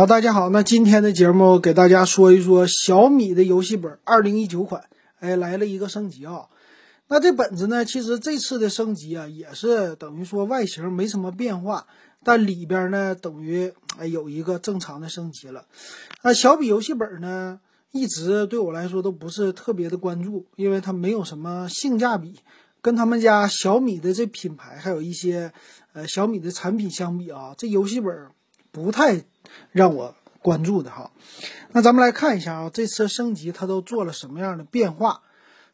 好，大家好，那今天的节目给大家说一说小米的游戏本二零一九款，哎，来了一个升级啊。那这本子呢，其实这次的升级啊，也是等于说外形没什么变化，但里边呢，等于哎有一个正常的升级了。那小米游戏本呢，一直对我来说都不是特别的关注，因为它没有什么性价比，跟他们家小米的这品牌还有一些呃小米的产品相比啊，这游戏本不太。让我关注的哈，那咱们来看一下啊，这次升级它都做了什么样的变化？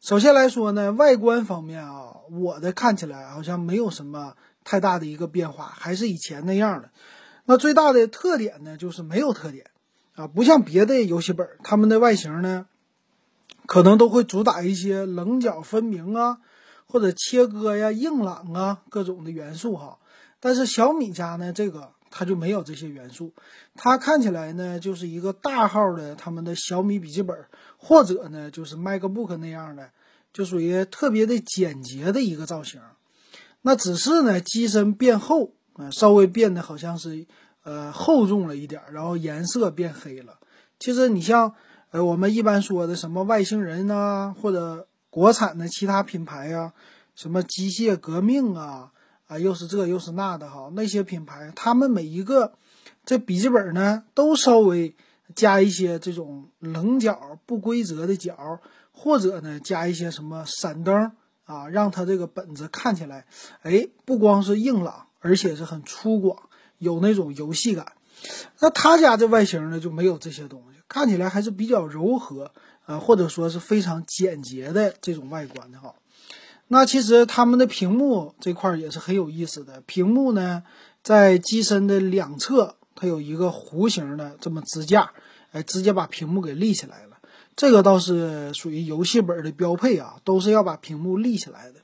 首先来说呢，外观方面啊，我的看起来好像没有什么太大的一个变化，还是以前那样的。那最大的特点呢，就是没有特点啊，不像别的游戏本，它们的外形呢，可能都会主打一些棱角分明啊，或者切割呀、硬朗啊各种的元素哈。但是小米家呢，这个。它就没有这些元素，它看起来呢就是一个大号的他们的小米笔记本，或者呢就是 MacBook 那样的，就属于特别的简洁的一个造型。那只是呢机身变厚啊，稍微变得好像是呃厚重了一点，然后颜色变黑了。其实你像呃我们一般说的什么外星人呐，或者国产的其他品牌呀，什么机械革命啊。啊，又是这又是那的哈，那些品牌，他们每一个这笔记本呢，都稍微加一些这种棱角、不规则的角，或者呢加一些什么闪灯啊，让它这个本子看起来，哎，不光是硬朗，而且是很粗犷，有那种游戏感。那他家这外形呢就没有这些东西，看起来还是比较柔和，呃，或者说是非常简洁的这种外观的哈。那其实他们的屏幕这块也是很有意思的。屏幕呢，在机身的两侧，它有一个弧形的这么支架，哎，直接把屏幕给立起来了。这个倒是属于游戏本的标配啊，都是要把屏幕立起来的。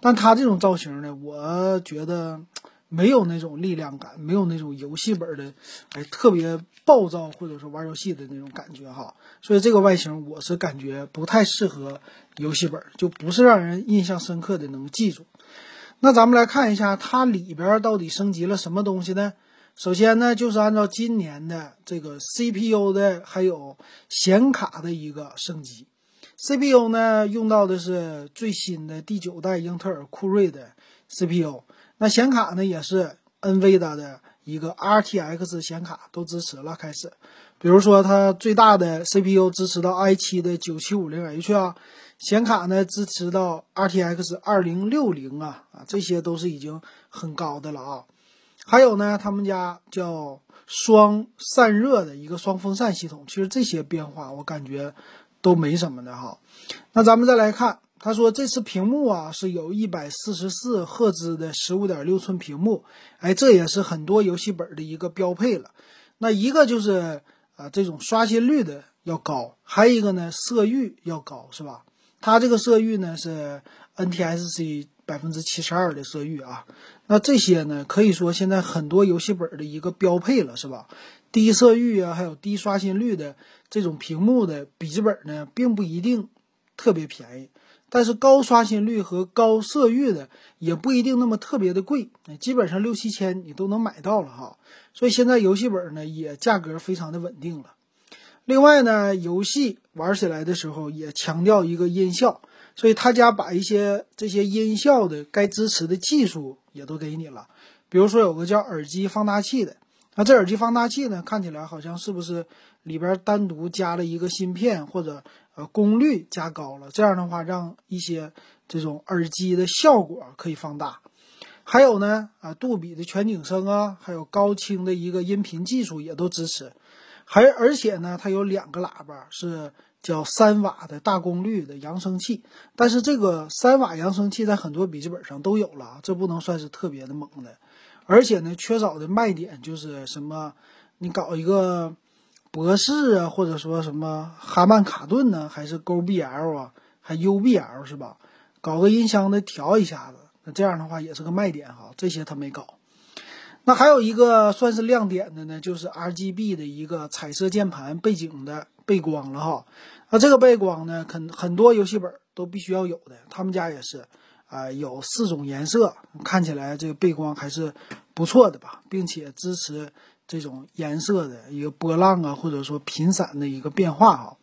但它这种造型呢，我觉得。没有那种力量感，没有那种游戏本的，哎，特别暴躁或者说玩游戏的那种感觉哈。所以这个外形我是感觉不太适合游戏本，就不是让人印象深刻的能记住。那咱们来看一下它里边到底升级了什么东西呢？首先呢，就是按照今年的这个 CPU 的还有显卡的一个升级。CPU 呢用到的是最新的第九代英特尔酷睿的 CPU。那显卡呢，也是 NVIDIA 的一个 RTX 显卡都支持了。开始，比如说它最大的 CPU 支持到 i7 的 9750H 啊，显卡呢支持到 RTX 2060啊啊，这些都是已经很高的了啊。还有呢，他们家叫双散热的一个双风扇系统，其实这些变化我感觉都没什么的哈。那咱们再来看。他说：“这次屏幕啊是有一百四十四赫兹的十五点六寸屏幕，哎，这也是很多游戏本的一个标配了。那一个就是啊，这种刷新率的要高，还有一个呢，色域要高，是吧？它这个色域呢是 NTSC 百分之七十二的色域啊。那这些呢，可以说现在很多游戏本的一个标配了，是吧？低色域啊，还有低刷新率的这种屏幕的笔记本呢，并不一定特别便宜。”但是高刷新率和高色域的也不一定那么特别的贵，基本上六七千你都能买到了哈。所以现在游戏本呢也价格非常的稳定了。另外呢，游戏玩起来的时候也强调一个音效，所以他家把一些这些音效的该支持的技术也都给你了。比如说有个叫耳机放大器的，那这耳机放大器呢看起来好像是不是里边单独加了一个芯片或者？功率加高了，这样的话让一些这种耳机的效果可以放大。还有呢，啊，杜比的全景声啊，还有高清的一个音频技术也都支持。还而且呢，它有两个喇叭是叫三瓦的大功率的扬声器。但是这个三瓦扬声器在很多笔记本上都有了，这不能算是特别的猛的。而且呢，缺少的卖点就是什么，你搞一个。博士啊，或者说什么哈曼卡顿呢，还是 Go BL 啊，还 UBL 是吧？搞个音箱的调一下子，那这样的话也是个卖点哈。这些他没搞。那还有一个算是亮点的呢，就是 RGB 的一个彩色键盘背景的背光了哈。那这个背光呢，很很多游戏本都必须要有的，他们家也是啊，有四种颜色，看起来这个背光还是不错的吧，并且支持。这种颜色的一个波浪啊，或者说频闪的一个变化啊，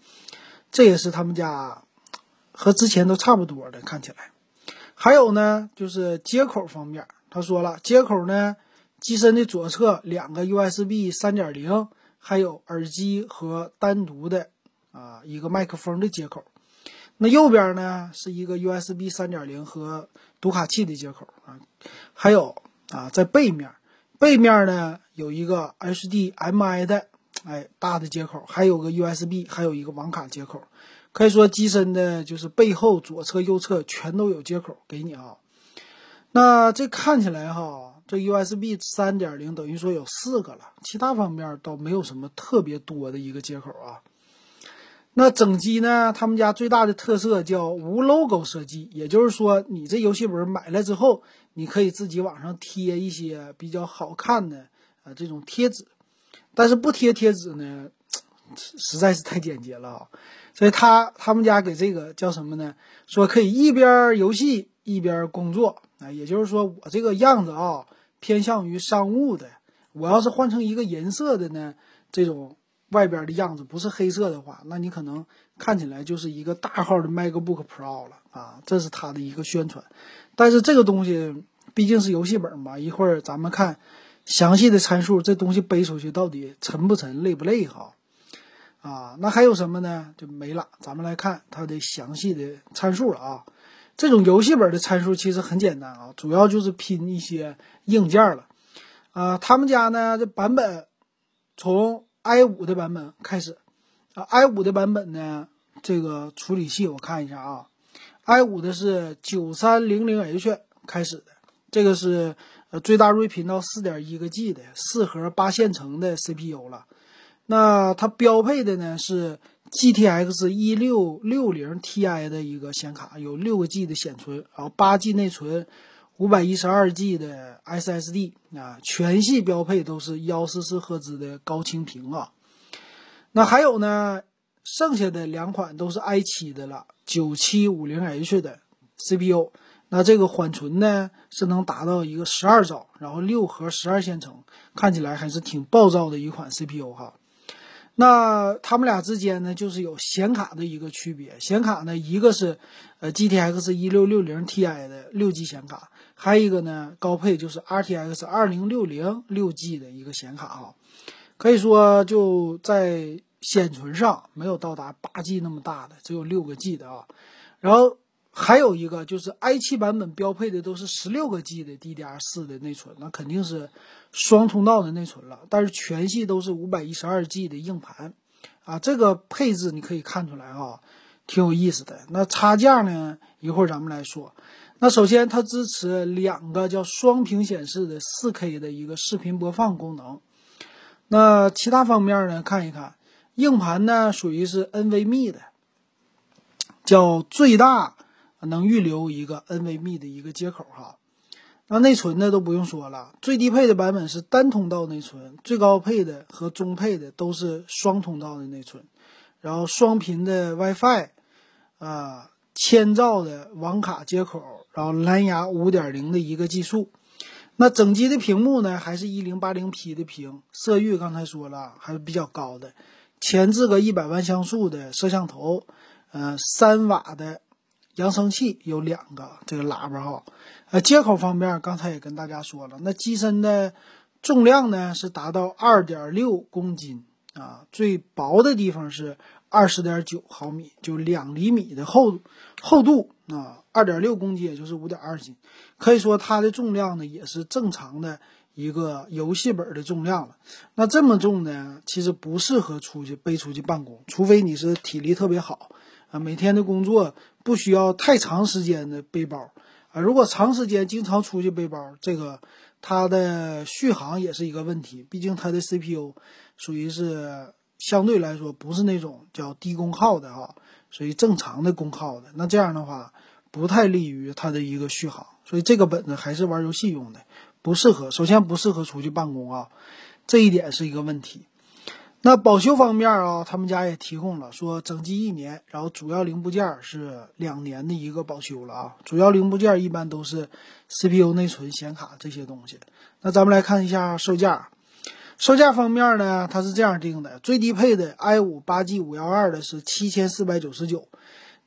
这也是他们家和之前都差不多的看起来。还有呢，就是接口方面，他说了，接口呢，机身的左侧两个 USB 三点零，还有耳机和单独的啊一个麦克风的接口。那右边呢是一个 USB 三点零和读卡器的接口啊，还有啊在背面，背面呢有一个 HDMI 的哎大的接口，还有个 USB，还有一个网卡接口。可以说机身的就是背后左侧、右侧全都有接口给你啊。那这看起来哈，这 USB 三点零等于说有四个了，其他方面倒没有什么特别多的一个接口啊。那整机呢，他们家最大的特色叫无 logo 设计，也就是说你这游戏本买来之后，你可以自己往上贴一些比较好看的这种贴纸，但是不贴贴纸呢，实在是太简洁了啊。所以他他们家给这个叫什么呢？说可以一边游戏一边工作啊，也就是说我这个样子啊偏向于商务的。我要是换成一个银色的呢，这种外边的样子不是黑色的话，那你可能看起来就是一个大号的 MacBook Pro 了啊。这是他的一个宣传。但是这个东西毕竟是游戏本嘛，一会儿咱们看详细的参数，这东西背出去到底沉不沉、累不累哈。啊，那还有什么呢？就没了。咱们来看它的详细的参数了啊。这种游戏本的参数其实很简单啊，主要就是拼一些硬件了。啊，他们家呢这版本从 i 五的版本开始啊，i 五的版本呢这个处理器我看一下啊，i 五的是九三零零 H 开始的，这个是呃最大睿频到四点一个 G 的四核八线程的 CPU 了。那它标配的呢是 GTX 一六六零 Ti 的一个显卡，有六个 G 的显存，然后八 G 内存，五百一十二 G 的 SSD 啊，全系标配都是幺四四赫兹的高清屏啊。那还有呢，剩下的两款都是 i 七的了，九七五零 H 的 CPU，那这个缓存呢是能达到一个十二兆，然后六核十二线程，看起来还是挺暴躁的一款 CPU 哈。那他们俩之间呢，就是有显卡的一个区别。显卡呢，一个是呃 GTX 一六六零 Ti 的六 G 显卡，还有一个呢高配就是 RTX 二零六零六 G 的一个显卡啊。可以说就在显存上没有到达八 G 那么大的，只有六个 G 的啊。然后。还有一个就是 i7 版本标配的都是十六个 G 的 DDR4 的内存，那肯定是双通道的内存了。但是全系都是五百一十二 G 的硬盘，啊，这个配置你可以看出来啊，挺有意思的。那差价呢？一会儿咱们来说。那首先它支持两个叫双屏显示的 4K 的一个视频播放功能。那其他方面呢？看一看，硬盘呢属于是 NVMe 的，叫最大。能预留一个 NVMe 的一个接口哈，那内存呢都不用说了，最低配的版本是单通道内存，最高配的和中配的都是双通道的内存，然后双频的 WiFi，啊，千兆的网卡接口，然后蓝牙五点零的一个技术，那整机的屏幕呢还是一零八零 P 的屏，色域刚才说了还是比较高的，前置个一百万像素的摄像头，呃，三瓦的。扬声器有两个，这个喇叭哈，呃，接口方面刚才也跟大家说了，那机身的重量呢是达到二点六公斤啊，最薄的地方是二十点九毫米，就两厘米的厚度厚度啊，二点六公斤也就是五点二斤，可以说它的重量呢也是正常的一个游戏本的重量了。那这么重呢，其实不适合出去背出去办公，除非你是体力特别好啊，每天的工作。不需要太长时间的背包啊！如果长时间经常出去背包，这个它的续航也是一个问题。毕竟它的 CPU 属于是相对来说不是那种叫低功耗的哈，属于正常的功耗的。那这样的话不太利于它的一个续航，所以这个本子还是玩游戏用的，不适合。首先不适合出去办公啊，这一点是一个问题。那保修方面啊，他们家也提供了，说整机一年，然后主要零部件是两年的一个保修了啊。主要零部件一般都是 CPU、内存、显卡这些东西。那咱们来看一下售价，售价方面呢，它是这样定的：最低配的 i 五八 G 五幺二的是七千四百九十九，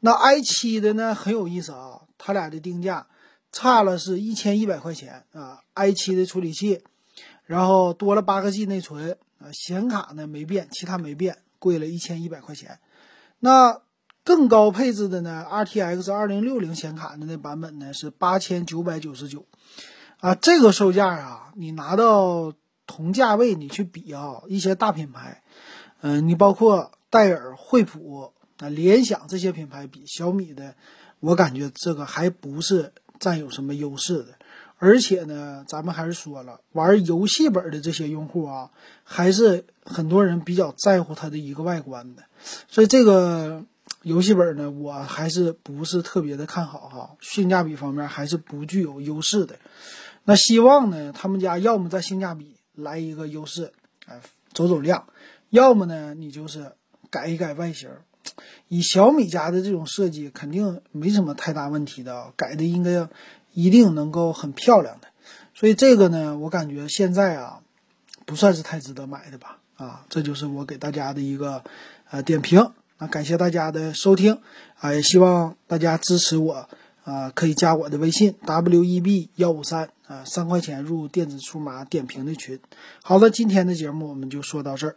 那 i 七的呢很有意思啊，它俩的定价差了是一千一百块钱啊。i 七的处理器，然后多了八个 G 内存啊，显卡呢没变，其他没变，贵了一千一百块钱。那更高配置的呢，RTX 二零六零显卡的那版本呢是八千九百九十九啊，这个售价啊，你拿到。同价位你去比啊，一些大品牌，嗯，你包括戴尔、惠普啊、联想这些品牌比小米的，我感觉这个还不是占有什么优势的。而且呢，咱们还是说了，玩游戏本的这些用户啊，还是很多人比较在乎它的一个外观的。所以这个游戏本呢，我还是不是特别的看好哈，性价比方面还是不具有优势的。那希望呢，他们家要么在性价比。来一个优势，哎，走走量，要么呢，你就是改一改外形。以小米家的这种设计，肯定没什么太大问题的，改的应该一定能够很漂亮的。所以这个呢，我感觉现在啊，不算是太值得买的吧。啊，这就是我给大家的一个呃点评。那感谢大家的收听，啊，也希望大家支持我。啊，可以加我的微信 w e b 幺五三啊，三块钱入电子数码点评的群。好了，今天的节目我们就说到这儿。